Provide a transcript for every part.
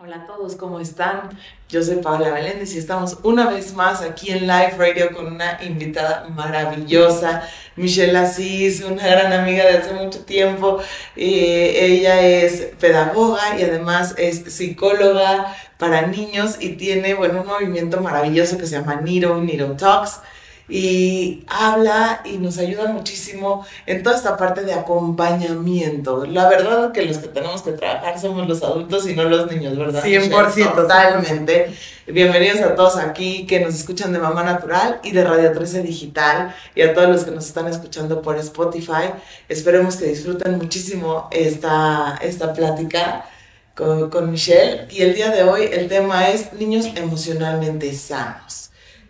Hola a todos, ¿cómo están? Yo soy Paula Valéndez y estamos una vez más aquí en Live Radio con una invitada maravillosa, Michelle Asís, una gran amiga de hace mucho tiempo. Eh, ella es pedagoga y además es psicóloga para niños y tiene, bueno, un movimiento maravilloso que se llama Niro, Niro Talks y habla y nos ayuda muchísimo en toda esta parte de acompañamiento. La verdad es que los que tenemos que trabajar somos los adultos y no los niños, ¿verdad? 100%. Totalmente. Bienvenidos a todos aquí que nos escuchan de Mamá Natural y de Radio 13 Digital y a todos los que nos están escuchando por Spotify. Esperemos que disfruten muchísimo esta, esta plática. Con, con Michelle y el día de hoy el tema es niños emocionalmente sanos.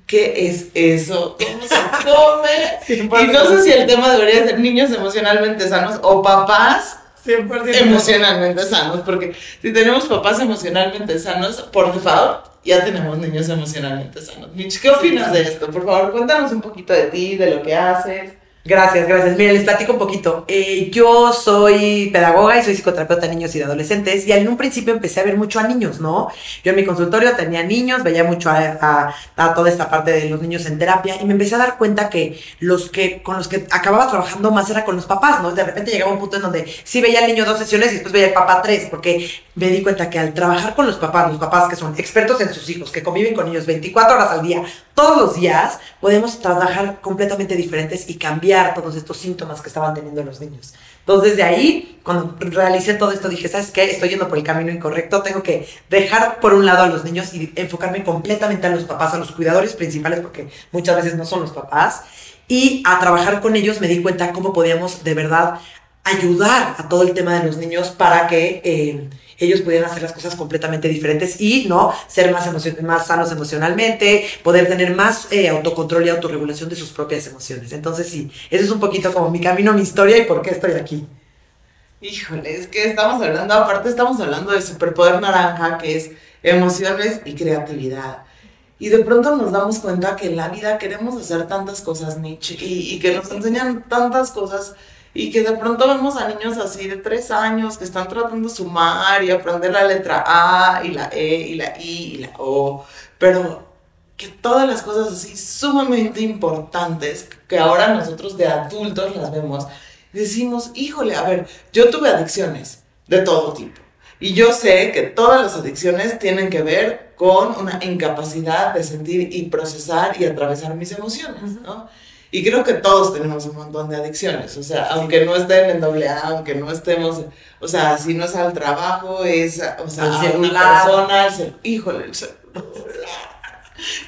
¿Qué es eso? ¿Cómo se come? y no sé si el tema debería ser niños emocionalmente sanos o papás 100% emocionalmente sanos, porque si tenemos papás emocionalmente sanos, por default, ya tenemos niños emocionalmente sanos. Mitch, ¿qué opinas de esto? Por favor, cuéntanos un poquito de ti, de lo que haces. Gracias, gracias. Miren, les platico un poquito. Eh, yo soy pedagoga y soy psicoterapeuta de niños y de adolescentes y en un principio empecé a ver mucho a niños, ¿no? Yo en mi consultorio tenía niños, veía mucho a, toda esta parte de los niños en terapia y me empecé a dar cuenta que los que con los que acababa trabajando más era con los papás, ¿no? De repente llegaba un punto en donde sí veía al niño dos sesiones y después veía al papá tres, porque me di cuenta que al trabajar con los papás, los papás que son expertos en sus hijos, que conviven con ellos 24 horas al día, todos los días, podemos trabajar completamente diferentes y cambiar todos estos síntomas que estaban teniendo los niños. Entonces, de ahí, cuando realicé todo esto, dije, ¿sabes qué? Estoy yendo por el camino incorrecto, tengo que dejar por un lado a los niños y enfocarme completamente a los papás, a los cuidadores principales, porque muchas veces no son los papás, y a trabajar con ellos me di cuenta cómo podíamos de verdad ayudar a todo el tema de los niños para que... Eh, ellos pudieran hacer las cosas completamente diferentes y no ser más, más sanos emocionalmente, poder tener más eh, autocontrol y autorregulación de sus propias emociones. Entonces sí, eso es un poquito como mi camino, mi historia y por qué estoy aquí. Híjole, es que estamos hablando, aparte estamos hablando de superpoder naranja, que es emociones y creatividad. Y de pronto nos damos cuenta que en la vida queremos hacer tantas cosas, Nietzsche, y, y que nos enseñan tantas cosas y que de pronto vemos a niños así de tres años que están tratando de sumar y aprender la letra A y la E y la I y la O, pero que todas las cosas así sumamente importantes que ahora nosotros de adultos las vemos, decimos, híjole, a ver, yo tuve adicciones de todo tipo. Y yo sé que todas las adicciones tienen que ver con una incapacidad de sentir y procesar y atravesar mis emociones, ¿no? Y creo que todos tenemos un montón de adicciones, o sea, aunque no estén en doble A, aunque no estemos, o sea, si no es al trabajo, es, o sea, a una persona, el híjole, el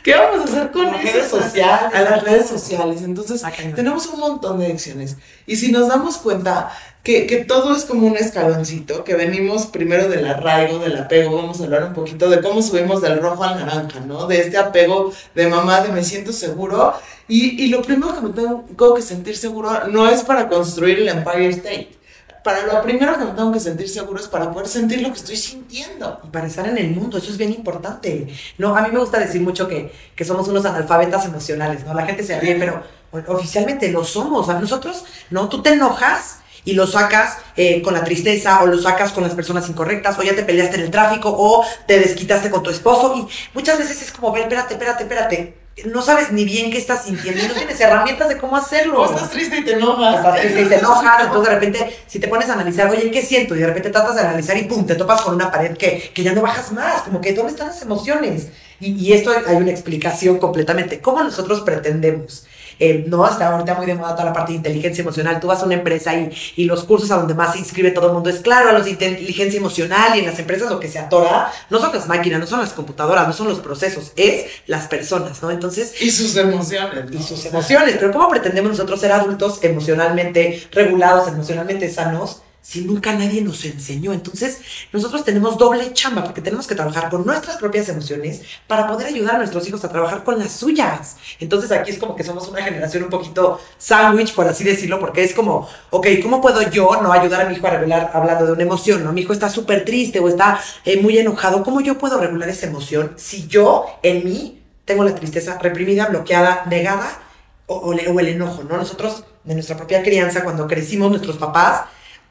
¿Qué vamos a hacer con las redes sociales? A las redes sociales. Entonces, tenemos un montón de adicciones. Y si nos damos cuenta que, que, todo es como un escaloncito, que venimos primero del arraigo, del apego, vamos a hablar un poquito de cómo subimos del rojo al naranja, ¿no? De este apego de mamá, de me siento seguro, y, y, lo primero que me tengo que sentir seguro no es para construir el Empire State. Para lo primero que me tengo que sentir seguro es para poder sentir lo que estoy sintiendo. Y para estar en el mundo, eso es bien importante. No, a mí me gusta decir mucho que, que somos unos analfabetas emocionales, ¿no? La gente se ríe, pero oficialmente lo somos. A nosotros, ¿no? Tú te enojas y lo sacas eh, con la tristeza o lo sacas con las personas incorrectas o ya te peleaste en el tráfico o te desquitaste con tu esposo y muchas veces es como, ver, espérate, espérate, espérate no sabes ni bien qué estás sintiendo y no tienes herramientas de cómo hacerlo. estás triste y te enojas. Estás triste y te enojas, entonces de repente si te pones a analizar, oye, ¿qué siento? Y de repente tratas de analizar y pum, te topas con una pared que, que ya no bajas más, como que ¿dónde están las emociones? Y, y esto hay una explicación completamente. ¿Cómo nosotros pretendemos eh, no, hasta ahorita muy de moda toda la parte de inteligencia emocional. Tú vas a una empresa y, y los cursos a donde más se inscribe todo el mundo es claro, a los de inteligencia emocional y en las empresas lo que se atora no son las máquinas, no son las computadoras, no son los procesos, es las personas, ¿no? Entonces... Y sus emociones. Y sus emociones. Pero ¿cómo pretendemos nosotros ser adultos emocionalmente regulados, emocionalmente sanos? Si nunca nadie nos enseñó. Entonces, nosotros tenemos doble chamba porque tenemos que trabajar con nuestras propias emociones para poder ayudar a nuestros hijos a trabajar con las suyas. Entonces, aquí es como que somos una generación un poquito sándwich, por así decirlo, porque es como, ok, ¿cómo puedo yo no ayudar a mi hijo a regular hablando de una emoción? ¿no? Mi hijo está súper triste o está eh, muy enojado. ¿Cómo yo puedo regular esa emoción si yo en mí tengo la tristeza reprimida, bloqueada, negada o, o el enojo? ¿no? Nosotros, de nuestra propia crianza, cuando crecimos, nuestros papás,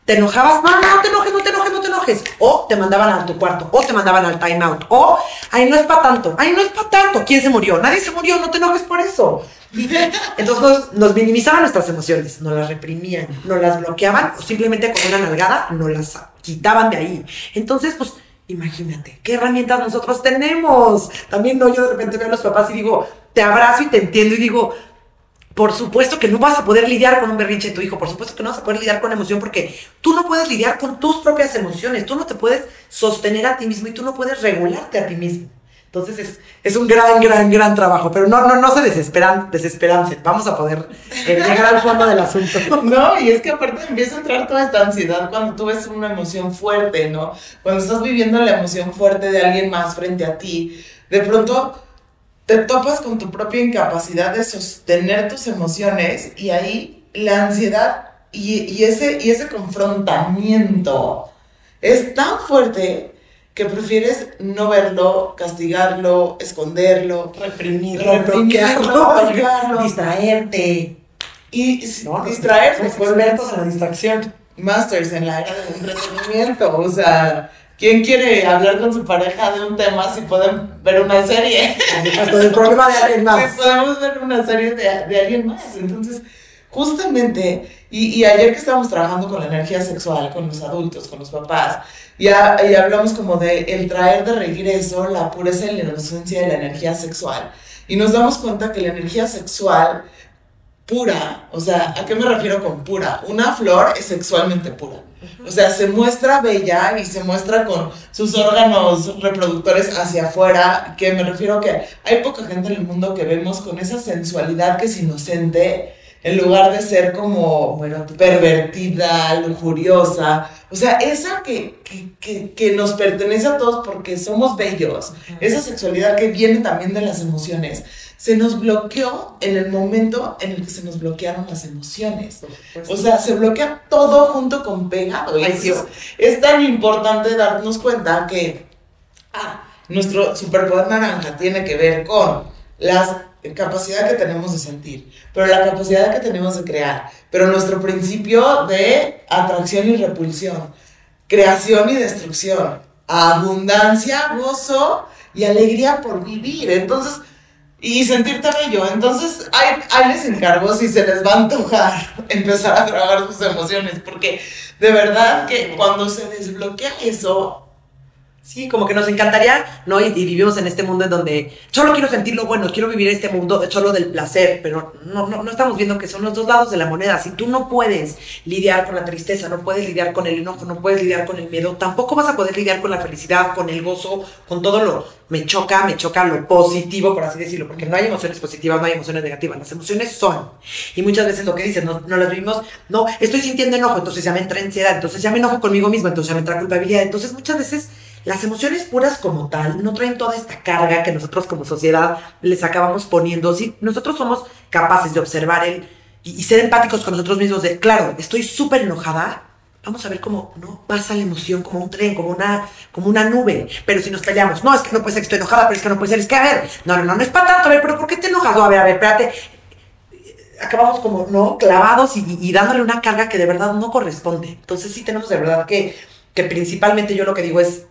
te enojabas, no, no, no te enojes, no te enojes, no te enojes. O te mandaban a tu cuarto, o te mandaban al time out, o, ay, no es para tanto, ay, no es para tanto. ¿Quién se murió? Nadie se murió, no te enojes por eso. Entonces nos, nos, minimizaban nuestras emociones, nos las reprimían, nos las bloqueaban o simplemente con una nalgada nos las quitaban de ahí. Entonces, pues imagínate, ¿qué herramientas nosotros tenemos? También no, yo de repente veo a los papás y digo, te abrazo y te entiendo y digo, por supuesto que no vas a poder lidiar con un berrinche de tu hijo, por supuesto que no vas a poder lidiar con emoción porque tú no puedes lidiar con tus propias emociones, tú no te puedes sostener a ti mismo y tú no puedes regularte a ti mismo. Entonces es, es, un gran, gran, gran trabajo, pero no, no, no se desesperan, desesperancen, vamos a poder eh, llegar al fondo del asunto. No, y es que aparte empieza a entrar toda esta ansiedad cuando tú ves una emoción fuerte, ¿no? Cuando estás viviendo la emoción fuerte de alguien más frente a ti, de pronto te topas con tu propia incapacidad de sostener tus emociones y ahí la ansiedad y, y ese, y ese confrontamiento es tan fuerte que prefieres no verlo, castigarlo, esconderlo, reprimirlo, bloquearlo, distraerte. Y distraerte. Expertos en la distracción. Masters en la era del entretenimiento. O sea, ¿quién quiere hablar con su pareja de un tema si pueden ver una serie? el problema de alguien más. Si podemos ver una serie de, de alguien más. Entonces, justamente, y, y ayer que estábamos trabajando con la energía sexual, con los adultos, con los papás, y, hablamos como de el traer de regreso la pureza y la inocencia de la energía sexual. Y nos damos cuenta que la energía sexual pura, o sea, ¿a qué me refiero con pura? Una flor es sexualmente pura. O sea, se muestra bella y se muestra con sus órganos reproductores hacia afuera, que me refiero que hay poca gente en el mundo que vemos con esa sensualidad que es inocente, en lugar de ser como bueno, pervertida, lujuriosa. O sea, esa que, que, que, nos pertenece a todos porque somos bellos, esa sexualidad que viene también de las emociones, se nos bloqueó en el momento en el que se nos bloquearon las emociones. O sea, se bloquea todo junto con pegado. Y es tan importante darnos cuenta que ah, nuestro superpoder naranja tiene que ver con las capacidad que tenemos de sentir, pero la capacidad que tenemos de crear, pero nuestro principio de atracción y repulsión, creación y destrucción, abundancia, gozo y alegría por vivir. Entonces, y sentirte bello. Entonces, ahí, ahí les encargo si se les va a antojar empezar a trabajar sus emociones, porque de verdad que cuando se desbloquea eso, Sí, como que nos encantaría, ¿no? Y, vivimos en este mundo en donde solo quiero sentir lo bueno, quiero vivir este mundo solo del placer, pero no, no, no estamos viendo que son los dos lados de la moneda. Si tú no puedes lidiar con la tristeza, no puedes lidiar con el enojo, no puedes lidiar con el miedo, tampoco vas a poder lidiar con la felicidad, con el gozo, con todo lo... Me choca, me choca lo positivo, por así decirlo, porque no hay emociones positivas, no hay emociones negativas, las emociones son. Y muchas veces lo que dices, no, no las vivimos, no, estoy sintiendo enojo, entonces ya me entra ansiedad, entonces ya me enojo conmigo mismo, entonces ya me entra culpabilidad, entonces muchas veces las emociones puras como tal no traen toda esta carga que nosotros como sociedad les acabamos poniendo. Si nosotros somos capaces de observar el, y, ser empáticos con nosotros mismos de, claro, estoy súper enojada, vamos a ver cómo no pasa la emoción como un tren, como una, como una nube. Pero si nos peleamos, no, es que no puede ser que estoy enojada, pero es que no puede ser, es que a ver, no, no, no, no es para tanto, a ver, pero ¿por qué te enojas? No, a ver, a ver, espérate. Acabamos como, ¿no? Clavados y, y dándole una carga que de verdad no corresponde. Entonces sí tenemos de verdad que, que principalmente yo lo que digo es,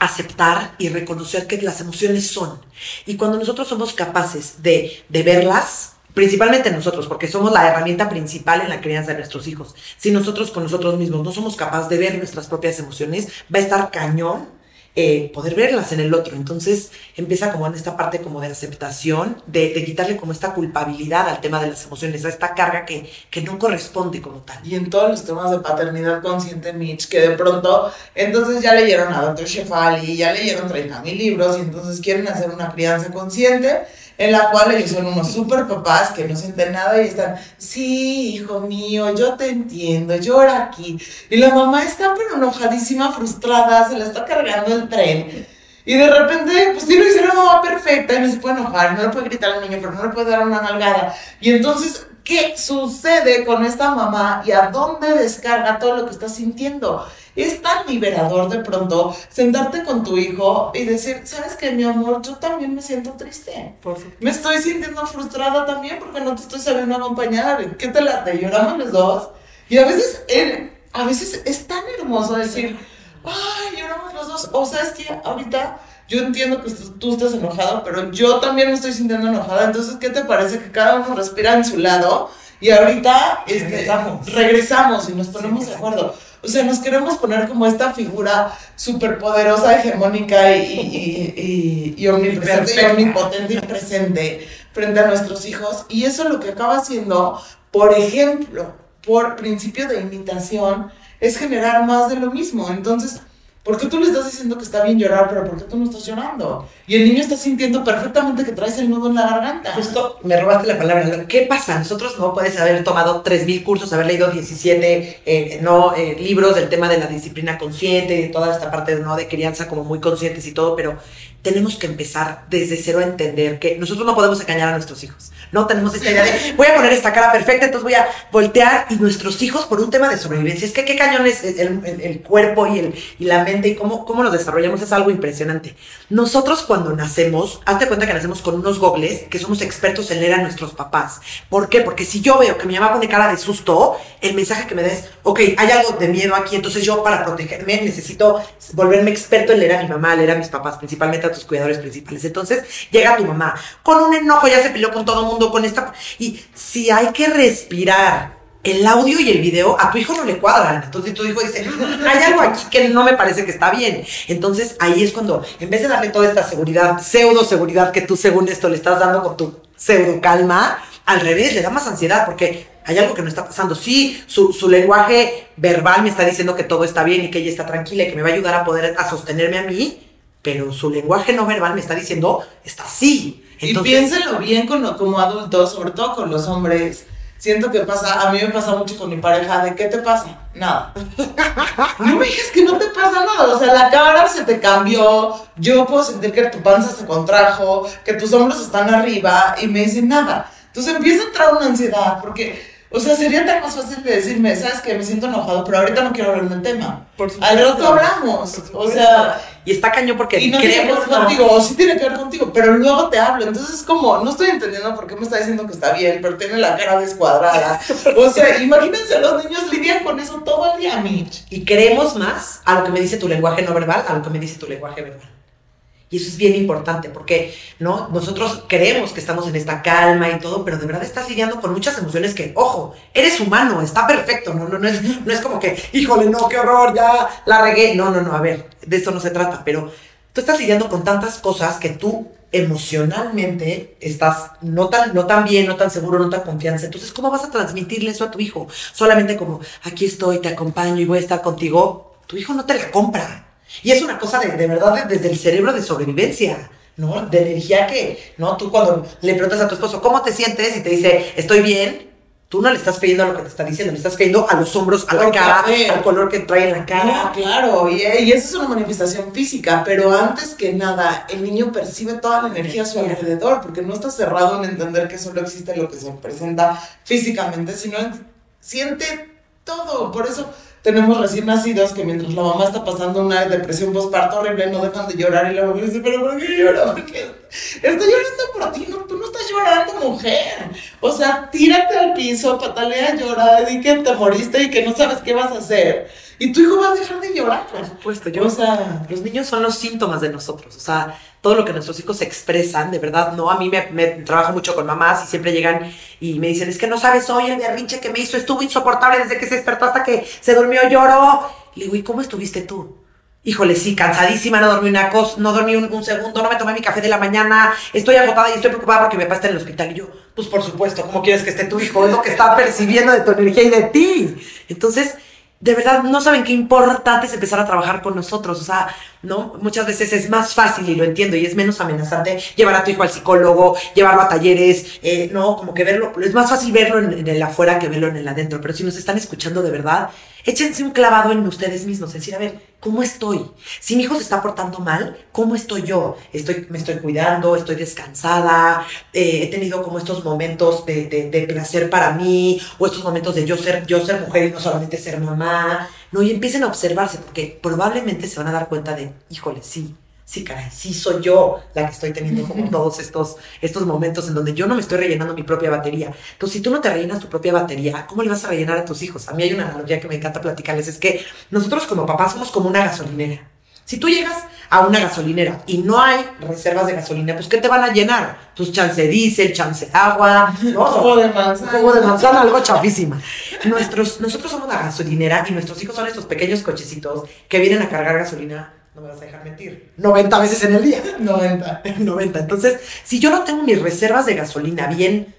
aceptar y reconocer que las emociones son. Y cuando nosotros somos capaces de, de verlas, principalmente nosotros, porque somos la herramienta principal en la crianza de nuestros hijos, si nosotros con nosotros mismos no somos capaces de ver nuestras propias emociones, va a estar cañón eh, poder verlas en el otro. Entonces empieza como en esta parte como de aceptación, de, quitarle como esta culpabilidad al tema de las emociones, a esta carga que, que no corresponde como tal. Y en todos los temas de paternidad consciente, Mitch, que de pronto, entonces ya leyeron a Dr. Shefali, ya leyeron 30 mil libros y entonces quieren hacer una crianza consciente en la cual ellos son unos super papás que no sienten nada y están, sí, hijo mío, yo te entiendo, llora aquí. Y la mamá está pero enojadísima, frustrada, se la está cargando el tren. Y de repente, pues tiene que ser una mamá perfecta y no se puede enojar, no le puede gritar al niño, pero no le puede dar una nalgada. Y entonces, ¿qué sucede con esta mamá y a dónde descarga todo lo que está sintiendo? Es tan liberador de pronto sentarte con tu hijo y decir, ¿sabes qué, mi amor? Yo también me siento triste. me estoy sintiendo frustrada también porque no te estoy sabiendo acompañar. ¿Qué te late? Lloramos los dos. Y a veces a veces es tan hermoso decir, ay, lloramos los dos. O sea, es que ahorita yo entiendo que tú estás enojado, pero yo también me estoy sintiendo enojada. Entonces, ¿qué te parece que cada uno respira en su lado? Y ahorita este, regresamos. regresamos y nos ponemos de acuerdo. O sea, nos queremos poner como esta figura súper poderosa, hegemónica y, y, y, y omnipresente y omnipotente y presente frente a nuestros hijos. Y eso lo que acaba haciendo, por ejemplo, por principio de imitación, es generar más de lo mismo. Entonces, ¿Por qué tú le estás diciendo que está bien llorar, pero por qué tú no estás llorando? Y el niño está sintiendo perfectamente que traes el nudo en la garganta. Justo me robaste la palabra. ¿Qué pasa? Nosotros no puedes haber tomado 3.000 cursos, haber leído 17 eh, no, eh, libros del tema de la disciplina consciente, de toda esta parte ¿no? de crianza como muy conscientes y todo, pero tenemos que empezar desde cero a entender que nosotros no podemos engañar a nuestros hijos. No tenemos esta idea de voy a poner esta cara perfecta, entonces voy a voltear y nuestros hijos por un tema de sobrevivencia. Es que qué cañón es el, el, cuerpo y, el, y la mente y cómo, cómo nos desarrollamos es algo impresionante. Nosotros cuando nacemos, hazte cuenta que nacemos con unos gogles que somos expertos en leer a nuestros papás. ¿Por qué? Porque si yo veo que mi mamá pone cara de susto, el mensaje que me da es, ok, hay algo de miedo aquí, entonces yo para protegerme necesito volverme experto en leer a mi mamá, leer a mis papás, principalmente tus cuidadores principales. Entonces llega tu mamá con un enojo, ya se peleó con todo el mundo, con esta... Y si hay que respirar el audio y el video a tu hijo no le cuadran. Entonces tu hijo dice, hay algo aquí que no me parece que está bien. Entonces ahí es cuando, en vez de darle toda esta seguridad, pseudo seguridad que tú según esto le estás dando con tu pseudo calma, al revés, le da más ansiedad porque hay algo que no está pasando. Sí, su, su, lenguaje verbal me está diciendo que todo está bien y que ella está tranquila y que me va a ayudar a poder a sostenerme a mí, pero su lenguaje no verbal me está diciendo, está así. Entonces, y piénsenlo bien como adultos, sobre todo con los hombres siento que pasa, a mí me pasa mucho con mi pareja, ¿de qué te pasa? Nada. No me digas que no te pasa nada, o sea, la cara se te cambió, yo puedo sentir que tu panza se contrajo, que tus hombros están arriba y me dicen nada. Entonces empieza a entrar una ansiedad, porque o sea, sería tan más fácil de decirme, sabes que me siento enojado, pero ahorita no quiero hablar del tema. Por supuesto. Al rato hablamos. O sea. Y está cañón porque y no tiene que ver contigo, o sí tiene que ver contigo, pero luego te hablo. Entonces es como, no estoy entendiendo por qué me está diciendo que está bien, pero tiene la cara descuadrada. o sea, imagínense, los niños lidian con eso todo el día, Mitch. Y queremos más a lo que me dice tu lenguaje no verbal, a lo que me dice tu lenguaje verbal. Y eso es bien importante porque ¿no? nosotros creemos que estamos en esta calma y todo, pero de verdad estás lidiando con muchas emociones que, ojo, eres humano, está perfecto, no, no, no, es, no es como que, híjole, no, qué horror, ya la regué. No, no, no, a ver, de esto no se trata, pero tú estás lidiando con tantas cosas que tú emocionalmente estás no tan, no tan bien, no tan seguro, no tan confianza. Entonces, ¿cómo vas a transmitirle eso a tu hijo? Solamente como, aquí estoy, te acompaño y voy a estar contigo. Tu hijo no te la compra. Y es una cosa de, de verdad desde el cerebro de sobrevivencia. ¿no? De energía que, ¿no? Tú cuando le preguntas a tu esposo, ¿cómo te sientes? Y te dice, estoy bien, tú no le estás pidiendo lo que te está diciendo, le estás pidiendo a los hombros, a la cara, al color que trae en la cara. claro, y, y esa es una manifestación física, pero antes que nada, el niño percibe toda la energía a su alrededor, porque no está cerrado en entender que solo existe lo que se presenta físicamente, sino siente todo. Por eso tenemos recién nacidos que mientras la mamá está pasando una depresión postparto horrible no dejan de llorar y la mamá dice, pero ¿por qué llora? Porque estoy llorando por ti, no, tú no estás llorando, mujer. O sea, tírate al piso, patalea, llora, di que te moriste y que no sabes qué vas a hacer. Y tu hijo va a dejar de llorar. Por supuesto, yo, o sea, los niños son los síntomas de nosotros, o sea, todo lo que nuestros hijos expresan, de verdad, no, a mí me, trabajo mucho con mamás y siempre llegan y me dicen, es que no sabes hoy el berrinche que me hizo, estuvo insoportable desde que se despertó hasta que se durmió, lloró. Le digo, ¿y cómo estuviste tú? Híjole, sí, cansadísima, no dormí una cosa, no dormí un, segundo, no me tomé mi café de la mañana, estoy agotada y estoy preocupada porque mi papá está en el hospital. Y yo, pues por supuesto, ¿cómo quieres que esté tu hijo? Es lo que está percibiendo de tu energía y de ti. Entonces, de verdad no saben qué importante es empezar a trabajar con nosotros. O sea, ¿no? Muchas veces es más fácil, y lo entiendo, y es menos amenazante llevar a tu hijo al psicólogo, llevarlo a talleres, eh, ¿no? Como que verlo, es más fácil verlo en, el afuera que verlo en el adentro. Pero si nos están escuchando de verdad, échense un clavado en ustedes mismos, decir, a ver, ¿cómo estoy? Si mi hijo se está portando mal, ¿cómo estoy yo? Estoy, me estoy cuidando, estoy descansada, eh, he tenido como estos momentos de, de, placer para mí, o estos momentos de yo ser, yo ser mujer y no solamente ser mamá, ¿no? Y empiecen a observarse, porque probablemente se van a dar cuenta de, híjole, sí, sí, caray, sí soy yo la que estoy teniendo como todos estos, estos momentos en donde yo no me estoy rellenando mi propia batería. Entonces, si tú no te rellenas tu propia batería, ¿cómo le vas a rellenar a tus hijos? A mí hay una analogía que me encanta platicarles, es que nosotros como papás somos como una gasolinera. Si tú llegas a una gasolinera y no hay reservas de gasolina, pues ¿qué te van a llenar? Pues chance diésel, chance agua, ¿no? Jugo de manzana. Jugo de manzana, algo chafísima. Nuestros, nosotros somos la gasolinera y nuestros hijos son estos pequeños cochecitos que vienen a cargar gasolina no me vas a dejar mentir, 90 veces en el día. 90. 90. Entonces, si yo no tengo mis reservas de gasolina bien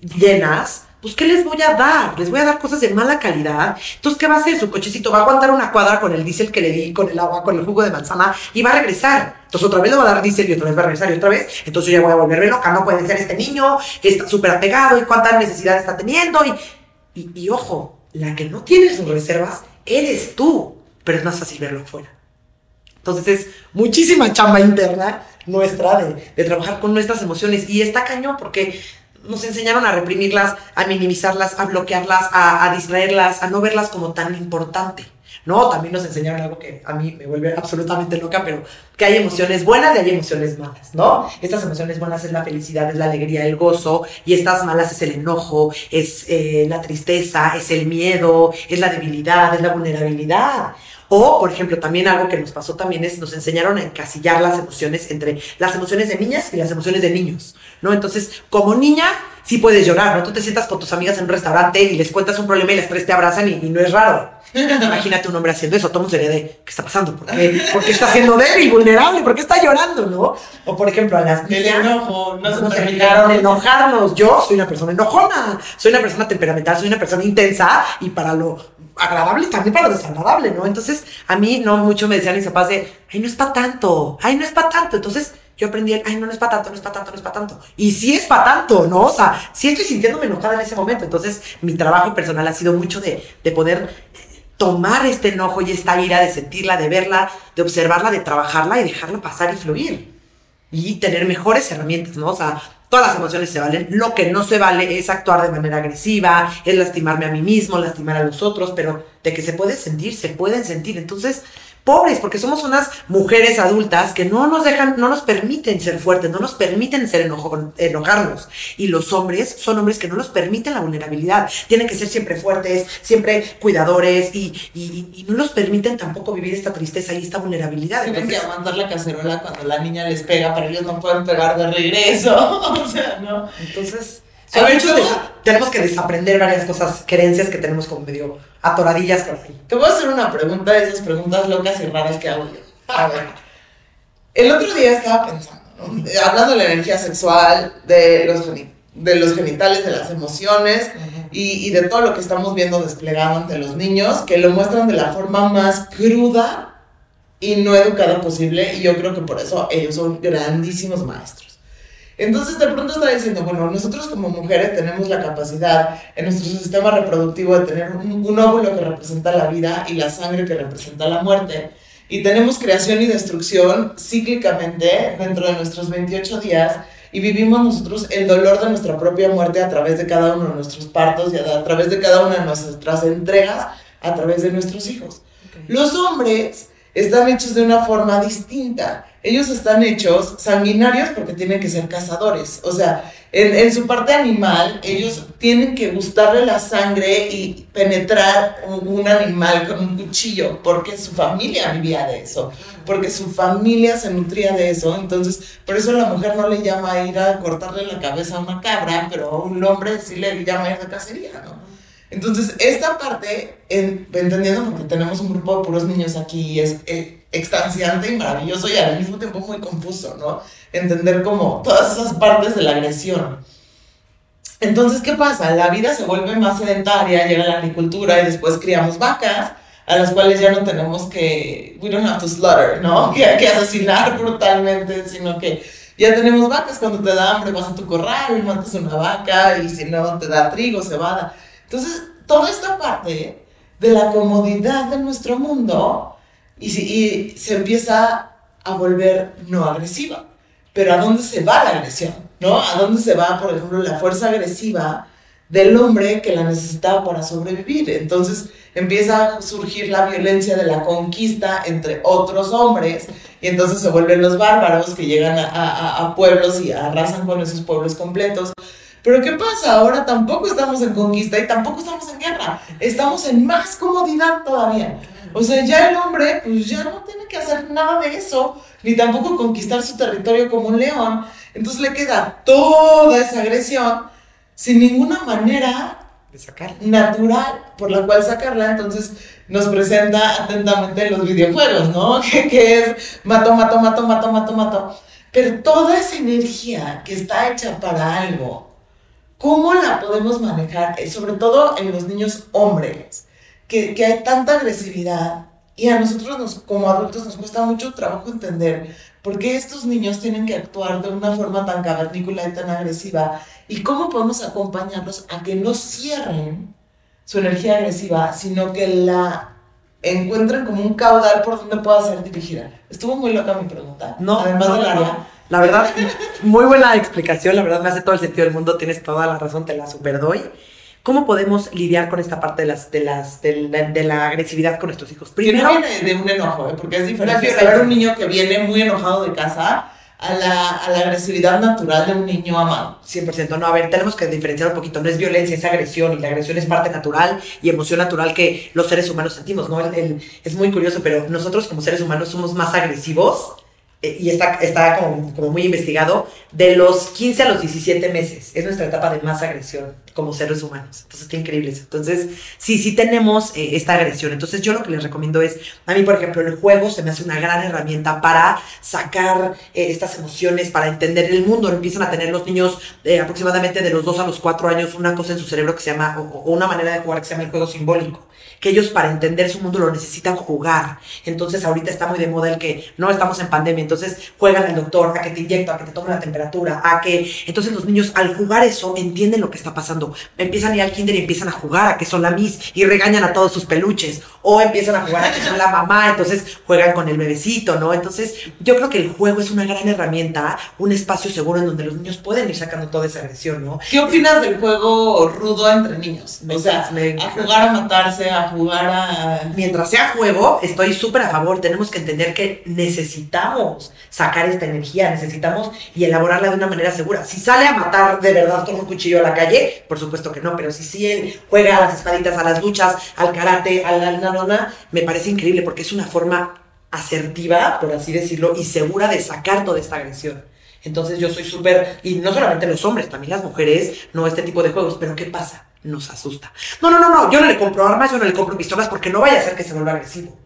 llenas, pues ¿qué les voy a dar? Les voy a dar cosas de mala calidad. Entonces, ¿qué va a hacer? Su cochecito va a aguantar una cuadra con el diésel que le di, con el agua, con el jugo de manzana y va a regresar. Entonces, otra vez le va a dar diésel y otra vez va a regresar y otra vez. Entonces, yo ya voy a volverme loca. No puede ser este niño que está súper apegado y cuánta necesidad está teniendo. Y, y, y ojo, la que no tiene sus reservas eres tú, pero es más fácil verlo afuera. Entonces es muchísima chamba interna nuestra de, trabajar con nuestras emociones. Y está cañón porque nos enseñaron a reprimirlas, a minimizarlas, a bloquearlas, a, a distraerlas, a no verlas como tan importante. No, también nos enseñaron algo que a mí me vuelve absolutamente loca, pero que hay emociones buenas y hay emociones malas, ¿no? Estas emociones buenas es la felicidad, es la alegría, el gozo, y estas malas es el enojo, es eh, la tristeza, es el miedo, es la debilidad, es la vulnerabilidad. O, por ejemplo, también algo que nos pasó también es, nos enseñaron a encasillar las emociones entre las emociones de niñas y las emociones de niños, ¿no? Entonces, como niña, sí puedes llorar, ¿no? Tú te sientas con tus amigas en un restaurante y les cuentas un problema y las tres te abrazan y, y no es raro. Imagínate un hombre haciendo eso, todo sería de, ¿qué está pasando? ¿Por qué, ¿Por qué está siendo débil, vulnerable? ¿Por qué está llorando, no? O, por ejemplo, a las niñas... El enojo, no nos enseñaron a enojarnos. Yo soy una persona enojona, soy una persona temperamental, soy una persona intensa y para lo agradable también para lo desagradable, ¿no? Entonces, a mí no mucho me decían mis papás de, ay, no es para tanto, ay, no es para tanto. Entonces, yo aprendí ay, no, no es para tanto, no es para tanto, no es para tanto. Y sí es para tanto, ¿no? O sea, sí estoy sintiéndome enojada en ese momento. Entonces, mi trabajo personal ha sido mucho de, de poder tomar este enojo y esta ira, de sentirla, de verla, de observarla, de trabajarla y dejarla pasar y fluir. Y tener mejores herramientas, ¿no? O sea, todas las emociones se valen. Lo que no se vale es actuar de manera agresiva, es lastimarme a mí mismo, lastimar a los otros, pero de que se puede sentir, se pueden sentir. Entonces, pobres, porque somos unas mujeres adultas que no nos dejan, no nos permiten ser fuertes, no nos permiten ser enojo, enojarnos. Y los hombres son hombres que no nos permiten la vulnerabilidad. Tienen que ser siempre fuertes, siempre cuidadores y, y, y no nos permiten tampoco vivir esta tristeza y esta vulnerabilidad. Tienen que aguantar la cacerola cuando la niña les pega, pero ellos no pueden pegar de regreso. o sea, no. Entonces, a ver, de, tenemos que desaprender varias cosas, creencias que tenemos como medio atoradillas por ahí. Te voy a hacer una pregunta de esas preguntas locas y raras que hago yo. A ver. El otro día estaba pensando, ¿no? hablando de la energía sexual, de los, de los genitales, de las emociones y, y, de todo lo que estamos viendo desplegado ante los niños, que lo muestran de la forma más cruda y no educada posible. Y yo creo que por eso ellos son grandísimos maestros. Entonces de pronto está diciendo, bueno, nosotros como mujeres tenemos la capacidad en nuestro sistema reproductivo de tener un, un, óvulo que representa la vida y la sangre que representa la muerte. Y tenemos creación y destrucción cíclicamente dentro de nuestros 28 días y vivimos nosotros el dolor de nuestra propia muerte a través de cada uno de nuestros partos y a través de cada una de nuestras entregas a través de nuestros hijos. Okay. Los hombres están hechos de una forma distinta. Ellos están hechos sanguinarios porque tienen que ser cazadores. O sea, en, en, su parte animal, ellos tienen que gustarle la sangre y penetrar un, animal con un cuchillo porque su familia vivía de eso, porque su familia se nutría de eso. Entonces, por eso la mujer no le llama a ir a cortarle la cabeza a una cabra, pero a un hombre sí le llama a ir de cacería, ¿no? Entonces, esta parte, en, entendiendo porque tenemos un grupo de puros niños aquí, es eh, extasiante y maravilloso y al mismo tiempo muy confuso, ¿no? Entender como todas esas partes de la agresión. Entonces, ¿qué pasa? La vida se vuelve más sedentaria, llega la agricultura y después criamos vacas a las cuales ya no tenemos que, we don't have to slaughter, ¿no? Que, que asesinar brutalmente, sino que ya tenemos vacas, cuando te da hambre vas a tu corral y matas una vaca y si no te da trigo, cebada. Entonces, toda esta parte de la comodidad de nuestro mundo y, se empieza a volver no agresiva. Pero ¿a dónde se va la agresión? ¿No? ¿A dónde se va, por ejemplo, la fuerza agresiva del hombre que la necesitaba para sobrevivir. Entonces empieza a surgir la violencia de la conquista entre otros hombres y entonces se vuelven los bárbaros que llegan a, pueblos y arrasan con esos pueblos completos. Pero ¿qué pasa? Ahora tampoco estamos en conquista y tampoco estamos en guerra. Estamos en más comodidad todavía. O sea, ya el hombre pues ya no tiene que hacer nada de eso, ni tampoco conquistar su territorio como un león. Entonces le queda toda esa agresión sin ninguna manera natural por la cual sacarla. Entonces nos presenta atentamente los videojuegos, ¿no? que es mato, mato, mato, mato, mato, mato. Pero toda esa energía que está hecha para algo, ¿cómo la podemos manejar? Eh, sobre todo en los niños hombres, que, que hay tanta agresividad y a nosotros nos, como adultos nos cuesta mucho trabajo entender por qué estos niños tienen que actuar de una forma tan cavernícola y tan agresiva y cómo podemos acompañarlos a que no cierren su energía agresiva, sino que la encuentren como un caudal por donde pueda ser dirigida. Estuvo muy loca mi pregunta. No, además de la La verdad, muy buena explicación, la verdad me hace todo el sentido del mundo, tienes toda la razón, te la superdoy. ¿Cómo podemos lidiar con esta parte de las de las de la, de la agresividad con nuestros hijos? Primero que no viene de un enojo, ¿eh? porque es diferente ver un niño que viene muy enojado de casa a la, a la, agresividad natural de un niño amado. 100%. No, a ver, tenemos que diferenciar un poquito. No es violencia, es agresión. Y la agresión es parte natural y emoción natural que los seres humanos sentimos, ¿no? es muy curioso, pero nosotros como seres humanos somos más agresivos y está, está como, como, muy investigado, de los 15 a los 17 meses. Es nuestra etapa de más agresión como seres humanos. Entonces, está increíble. Entonces, sí, sí tenemos eh, esta agresión. Entonces, yo lo que les recomiendo es, a mí, por ejemplo, el juego se me hace una gran herramienta para sacar eh, estas emociones, para entender el mundo. Empiezan a tener los niños aproximadamente de los 2 a los 4 años una cosa en su cerebro que se llama, o una manera de jugar que se llama el juego simbólico que ellos para entender su mundo lo necesitan jugar. Entonces ahorita está muy de moda el que no estamos en pandemia, entonces juegan al doctor, a que te inyecto, a que te tome la temperatura, a que... Entonces los niños al jugar eso entienden lo que está pasando. Empiezan a ir al kinder y empiezan a jugar a que son la Miss y regañan a todos sus peluches. O empiezan a jugar a que son la mamá, entonces juegan con el bebecito, ¿no? Entonces yo creo que el juego es una gran herramienta, un espacio seguro en donde los niños pueden ir sacando toda esa agresión, ¿no? ¿Qué opinas del juego rudo entre niños? o sea, a jugar a matarse, a jugar a... Mientras sea juego, estoy súper a favor. Tenemos que entender que necesitamos sacar esta energía, necesitamos y elaborarla de una manera segura. Si sale a matar de verdad con un cuchillo a la calle, por supuesto que no, pero si sí él juega a las espaditas, a las luchas, al karate, a la me parece increíble porque es una forma asertiva, por así decirlo, y segura de sacar toda esta agresión. Entonces yo soy súper, y no solamente los hombres, también las mujeres, no este tipo de juegos, pero ¿qué pasa? Nos asusta. No, no, no, no, yo no le compro armas, yo no le compro pistolas porque no vaya a ser que se vuelva agresivo.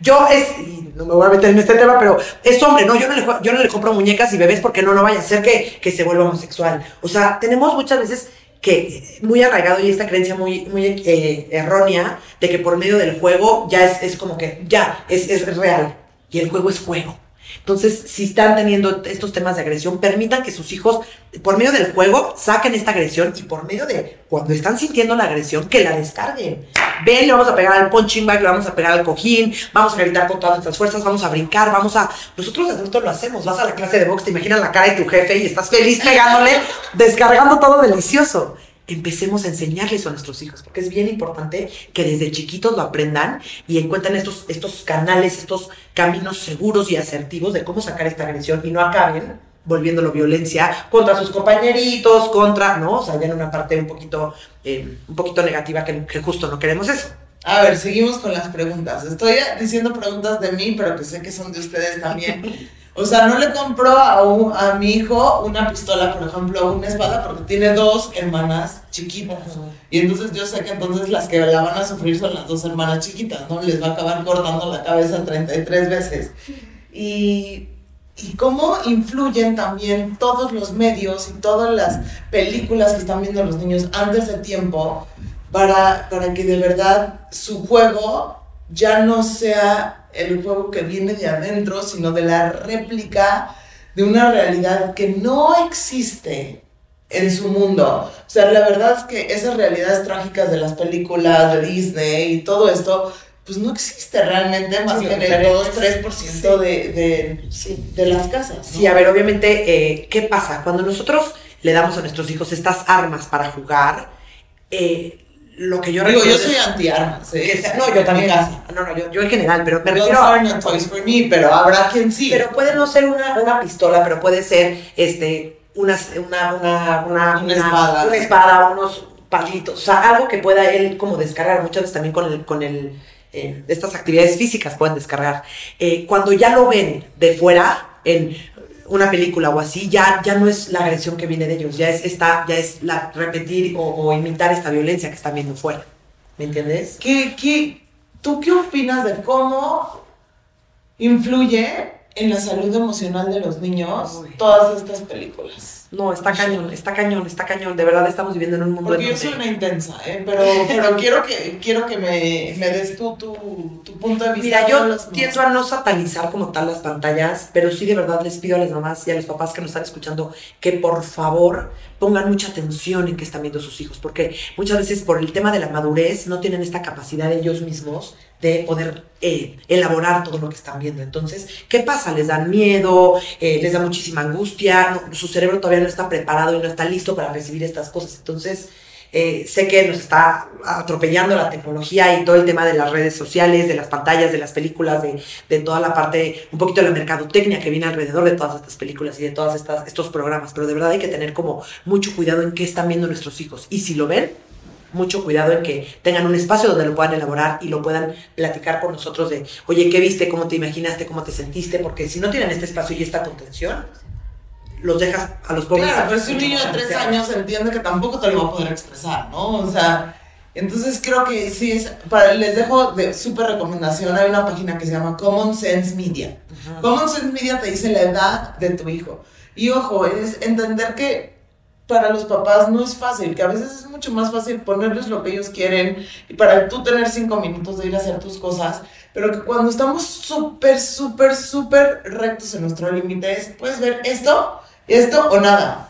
Yo es, y no me voy a meter en este tema, pero es hombre, no, yo no le, yo no le compro muñecas y bebés porque no, no vaya a ser que, que se vuelva homosexual. O sea, tenemos muchas veces que muy arraigado y esta creencia muy, muy eh, errónea de que por medio del juego ya es, es como que ya es, es real y el juego es juego. Entonces, si están teniendo estos temas de agresión, permitan que sus hijos, por medio del juego, saquen esta agresión y por medio de cuando están sintiendo la agresión, que la descarguen. Ven, le vamos a pegar al punching bag, le vamos a pegar al cojín, vamos a gritar con todas nuestras fuerzas, vamos a brincar, vamos a. Nosotros adultos lo hacemos. Vas a la clase de box, te imaginas la cara de tu jefe y estás feliz pegándole, descargando todo delicioso empecemos a enseñarles a nuestros hijos, porque es bien importante que desde chiquitos lo aprendan y encuentren estos, estos canales, estos caminos seguros y asertivos de cómo sacar esta agresión y no acaben volviéndolo violencia contra sus compañeritos, contra, ¿no? O sea, ya en una parte un poquito, eh, un poquito negativa que, que justo no queremos eso. A ver, seguimos con las preguntas. Estoy diciendo preguntas de mí, pero que sé que son de ustedes también. O sea, no le compro a, a mi hijo una pistola, por ejemplo, una espada, porque tiene dos hermanas chiquitas. Y entonces yo sé que entonces las que la van a sufrir son las dos hermanas chiquitas, ¿no? Les va a acabar cortando la cabeza 33 veces. Y, y cómo influyen también todos los medios y todas las películas que están viendo los niños antes de tiempo para, para que de verdad su juego ya no sea el juego que viene de adentro, sino de la réplica de una realidad que no existe en su mundo. O sea, la verdad es que esas realidades trágicas de las películas de Disney y todo esto, pues no existe realmente más que en el 2-3% de, de, de, las casas. Sí, a ver, obviamente, eh, ¿qué pasa? Cuando nosotros le damos a nuestros hijos estas armas para jugar, eh, lo que yo Digo, yo soy anti-armas, ¿eh? que sea- no, yo también. En mi casa. No, no, yo, yo en general, pero me refiero a. are not toys for me, pero habrá quien sí. Pero puede no ser una, una pistola, pero puede ser este, una, una, una, una, Una espada. Una espada, unos palitos. O sea, algo que pueda él como descargar. Muchas veces también con el, con el eh, estas actividades físicas pueden descargar. Eh, cuando ya lo ven de fuera, en una película o así, ya, ya no es la agresión que viene de ellos, ya es esta, ya es repetir o, o imitar esta violencia que están viendo fuera. ¿Me entiendes? ¿Qué, qué, ¿Tú qué opinas de cómo influye en la salud emocional de los niños Uy. todas estas películas? No, está cañón, está cañón, está cañón. De verdad estamos viviendo en un mundo Porque yo soy una intensa, ¿eh? pero, pero quiero que, quiero que me, me des tú tu, tu punto de vista. Mira, yo tiendo a no satanizar como tal las pantallas, pero sí de verdad les pido a las mamás y a los papás que nos están escuchando que por favor pongan mucha atención en qué están viendo sus hijos, porque muchas veces por el tema de la madurez no tienen esta capacidad ellos mismos de poder eh, elaborar todo lo que están viendo. Entonces, ¿qué pasa? Les dan miedo, eh, les da muchísima angustia, su cerebro todavía no está preparado y no está listo para recibir estas cosas. Entonces, eh, sé que nos está atropellando la tecnología y todo el tema de las redes sociales, de las pantallas, de las películas, de, de toda la parte, un poquito de la mercadotecnia que viene alrededor de todas estas películas y de todos estos programas. Pero de verdad hay que tener como mucho cuidado en qué están viendo nuestros hijos. Y si lo ven, mucho cuidado en que tengan un espacio donde lo puedan elaborar y lo puedan platicar con nosotros de, oye, ¿qué viste? ¿Cómo te imaginaste? ¿Cómo te sentiste? Porque si no tienen este espacio y esta contención, los dejas a los pobres. Claro, pero si un niño de tres años entiende que tampoco te lo va a poder expresar, ¿no? O sea, entonces creo que sí es, para, les dejo de súper recomendación, hay una página que se llama Common Sense Media. Ujú. Common Sense Media te dice la edad de tu hijo. Y ojo, es entender que para los papás no es fácil, que a veces es mucho más fácil ponerles lo que ellos quieren y para tú tener cinco minutos de ir a hacer tus cosas, pero que cuando estamos súper, súper, súper rectos en nuestro límite es, puedes ver esto, esto o nada.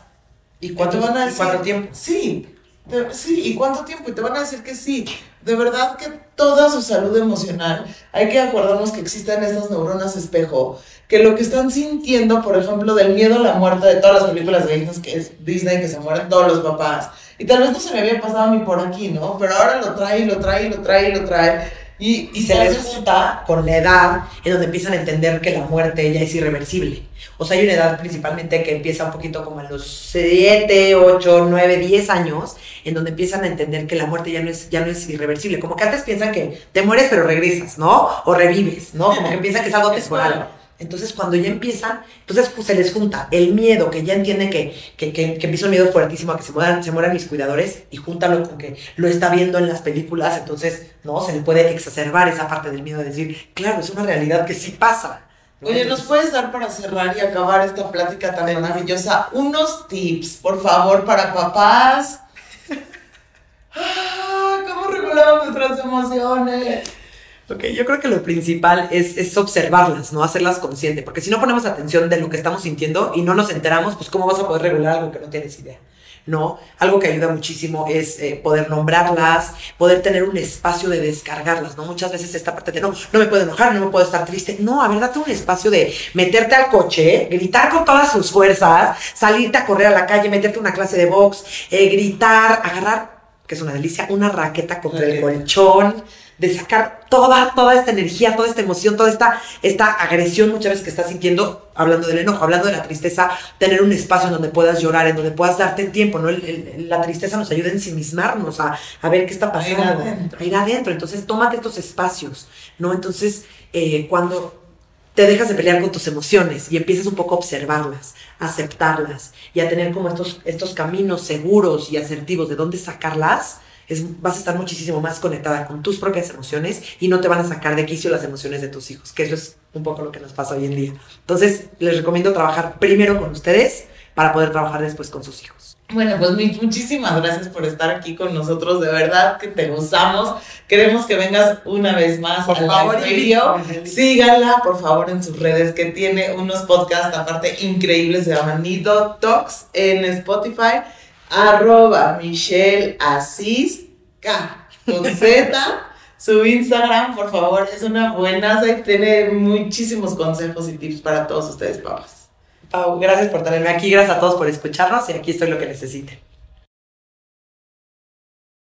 ¿Y cuánto, van a y decir- cuánto tiempo? Sí, te- sí, ¿y cuánto tiempo? Y te van a decir que sí. De verdad que toda su salud emocional, hay que acordarnos que existen estas neuronas espejo, que lo que están sintiendo, por ejemplo, del miedo a la muerte de todas las películas de Disney, que es Disney, que se mueren todos los papás, y tal vez no se me había pasado a mí por aquí, ¿no? Pero ahora lo trae, lo trae, lo trae, lo trae. Y, Y se les junta con la edad en donde empiezan a entender que la muerte ya es irreversible. O sea, hay una edad principalmente que empieza un poquito como a los 7, 8, 9, 10 años, en donde empiezan a entender que la muerte ya no es, ya no es irreversible. Como que antes piensan que te mueres pero regresas, ¿no? O revives, ¿no? Como que piensan que es algo temporal. Entonces, cuando ya empiezan, entonces pues, se les junta el miedo, que ya entienden que, que, que, que empieza un miedo fuertísimo a que se mueran, se mueran mis cuidadores, y júntalo con que lo está viendo en las películas, entonces, ¿no? Se le puede exacerbar esa parte del miedo de decir, claro, es una realidad que sí pasa. ¿no? Oye, ¿nos puedes dar para cerrar y acabar esta plática tan maravillosa unos tips, por favor, para papás? Ah, ¿Cómo regulamos nuestras emociones? Ok, yo creo que lo principal es, es observarlas, no hacerlas consciente, porque si no ponemos atención de lo que estamos sintiendo y no nos enteramos, pues cómo vas a poder regular algo que no tienes idea. ¿no? Algo que ayuda muchísimo es eh, poder nombrarlas, poder tener un espacio de descargarlas, ¿no? Muchas veces esta parte de no, no me puedo enojar, no me puedo estar triste. No, a ver, date un espacio de meterte al coche, gritar con todas sus fuerzas, salirte a correr a la calle, meterte una clase de box, eh, gritar, agarrar, que es una delicia, una raqueta contra el colchón, de sacar toda, toda esta energía, toda esta emoción, toda esta, esta agresión muchas veces que estás sintiendo, hablando del enojo, hablando de la tristeza, tener un espacio en donde puedas llorar, en donde puedas darte tiempo, ¿no? El- el- la tristeza nos ayuda a ensimismarnos, a, a ver qué está A ir pasando, adentro. a ir adentro. Entonces, tómate estos espacios, ¿no? Entonces, eh, cuando te dejas de pelear con tus emociones y empiezas un poco a observarlas, a aceptarlas y a tener como estos, estos caminos seguros y asertivos de dónde sacarlas, es, vas a estar muchísimo más conectada con tus propias emociones y no te van a sacar de quicio las emociones de tus hijos, que eso es un poco lo que nos pasa hoy en día. Entonces, les recomiendo trabajar primero con ustedes para poder trabajar después con sus hijos. Bueno, pues muchísimas gracias por estar aquí con nosotros. De verdad que te gozamos. Queremos que vengas una vez más Por al favor, Live Radio. Síganla, por favor, en sus redes, que tiene unos podcasts aparte increíbles. Se llaman Nido Talks en Spotify. Arroba Michelle Asís K. Su Instagram, por favor, es una buena y tiene muchísimos consejos y tips para todos ustedes, papás. Pau, gracias por tenerme aquí, gracias a todos por escucharnos y aquí estoy lo que necesiten.